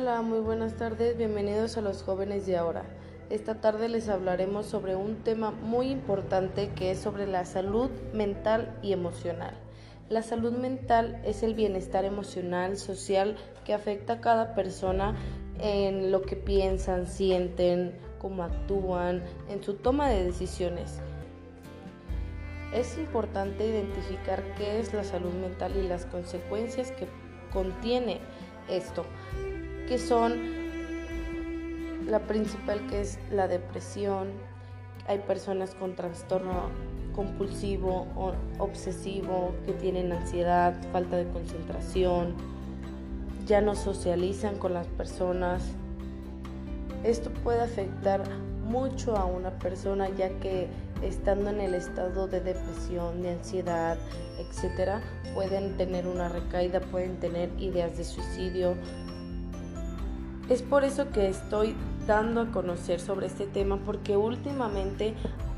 Hola, muy buenas tardes, bienvenidos a los jóvenes de ahora. Esta tarde les hablaremos sobre un tema muy importante que es sobre la salud mental y emocional. La salud mental es el bienestar emocional, social que afecta a cada persona en lo que piensan, sienten, cómo actúan, en su toma de decisiones. Es importante identificar qué es la salud mental y las consecuencias que contiene esto, que son la principal que es la depresión, hay personas con trastorno compulsivo o obsesivo que tienen ansiedad, falta de concentración, ya no socializan con las personas. Esto puede afectar mucho a una persona ya que estando en el estado de depresión, de ansiedad, etcétera, pueden tener una recaída, pueden tener ideas de suicidio. Es por eso que estoy dando a conocer sobre este tema porque últimamente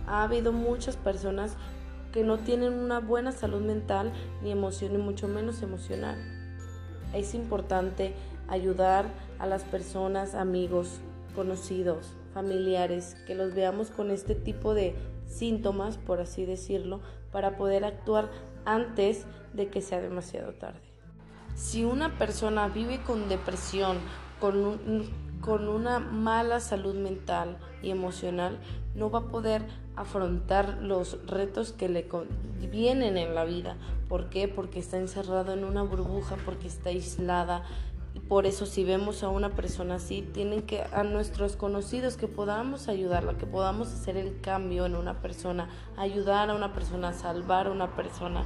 ha habido muchas personas que no tienen una buena salud mental ni emoción, ni mucho menos emocional. Es importante ayudar a las personas, amigos, conocidos, familiares, que los veamos con este tipo de síntomas, por así decirlo, para poder actuar antes de que sea demasiado tarde. Si una persona vive con depresión, con, con una mala salud mental y emocional, no va a poder afrontar los retos que le vienen en la vida. ¿Por qué? Porque está encerrado en una burbuja, porque está aislada, por eso si vemos a una persona así, tienen que a nuestros conocidos que podamos ayudarla, que podamos hacer el cambio en una persona, ayudar a una persona, salvar a una persona.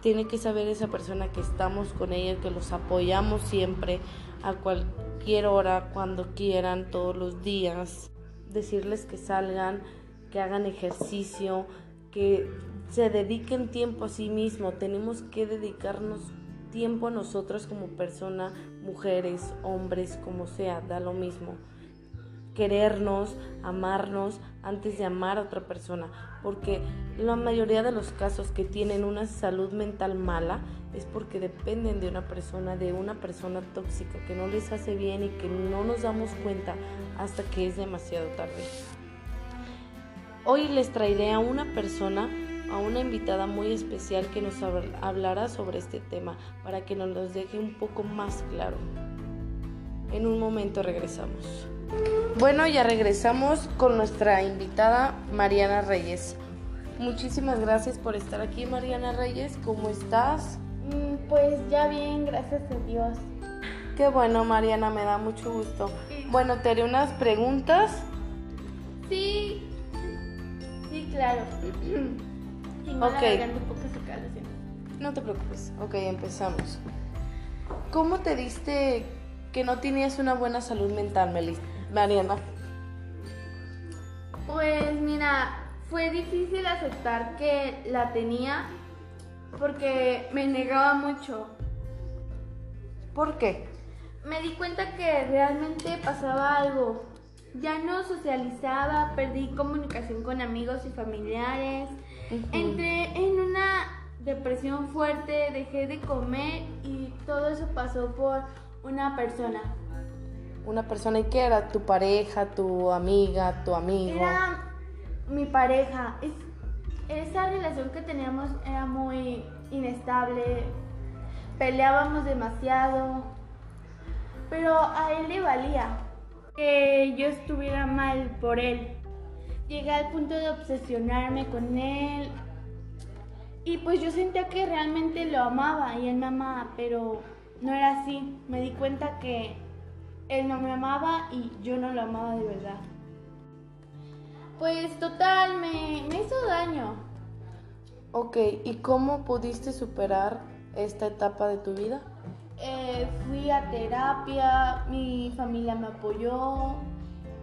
Tiene que saber esa persona que estamos con ella, que los apoyamos siempre, a cualquier hora, cuando quieran, todos los días. Decirles que salgan, que hagan ejercicio, que se dediquen tiempo a sí mismo. Tenemos que dedicarnos tiempo a nosotros como persona, mujeres, hombres, como sea, da lo mismo. Querernos, amarnos antes de amar a otra persona, porque la mayoría de los casos que tienen una salud mental mala es porque dependen de una persona, de una persona tóxica que no les hace bien y que no nos damos cuenta hasta que es demasiado tarde. Hoy les traeré a una persona a una invitada muy especial que nos hablará sobre este tema para que nos lo deje un poco más claro. En un momento regresamos. Bueno, ya regresamos con nuestra invitada Mariana Reyes. Muchísimas gracias por estar aquí, Mariana Reyes. ¿Cómo estás? Mm, pues ya bien, gracias a Dios. Qué bueno, Mariana, me da mucho gusto. Bueno, te haré unas preguntas. Sí, sí, claro. ok. No te preocupes. Ok, empezamos. ¿Cómo te diste que no tenías una buena salud mental, Mariana? Pues mira, fue difícil aceptar que la tenía porque me negaba mucho. ¿Por qué? Me di cuenta que realmente pasaba algo. Ya no socializaba, perdí comunicación con amigos y familiares, Entré en una depresión fuerte, dejé de comer y todo eso pasó por una persona. Una persona, ¿y qué era? ¿Tu pareja, tu amiga, tu amigo? Era mi pareja. esa relación que teníamos era muy inestable, peleábamos demasiado, pero a él le valía que yo estuviera mal por él llegué al punto de obsesionarme con él. Y pues yo sentía que realmente lo amaba y él me amaba, pero no era así. Me di cuenta que él no me amaba y yo no lo amaba de verdad. Pues total, me, me hizo daño. Ok, ¿y cómo pudiste superar esta etapa de tu vida? Eh, fui a terapia, mi familia me apoyó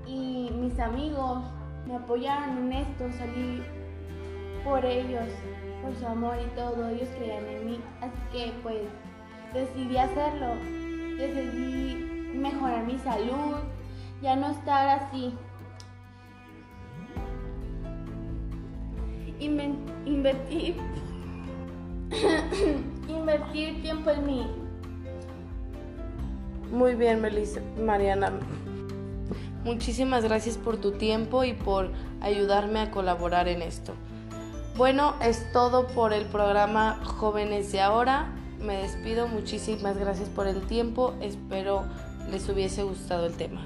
y mis amigos me apoyaron en esto, salí por ellos, por su amor y todo, ellos creían en mí, así que pues decidí hacerlo, decidí mejorar mi salud, ya no estar así. invertir, invertir tiempo en mí. Muy bien, Melissa, Mariana. Muchísimas gracias por tu tiempo y por ayudarme a colaborar en esto. Bueno, es todo por el programa Jóvenes de Ahora. Me despido, muchísimas gracias por el tiempo. Espero les hubiese gustado el tema.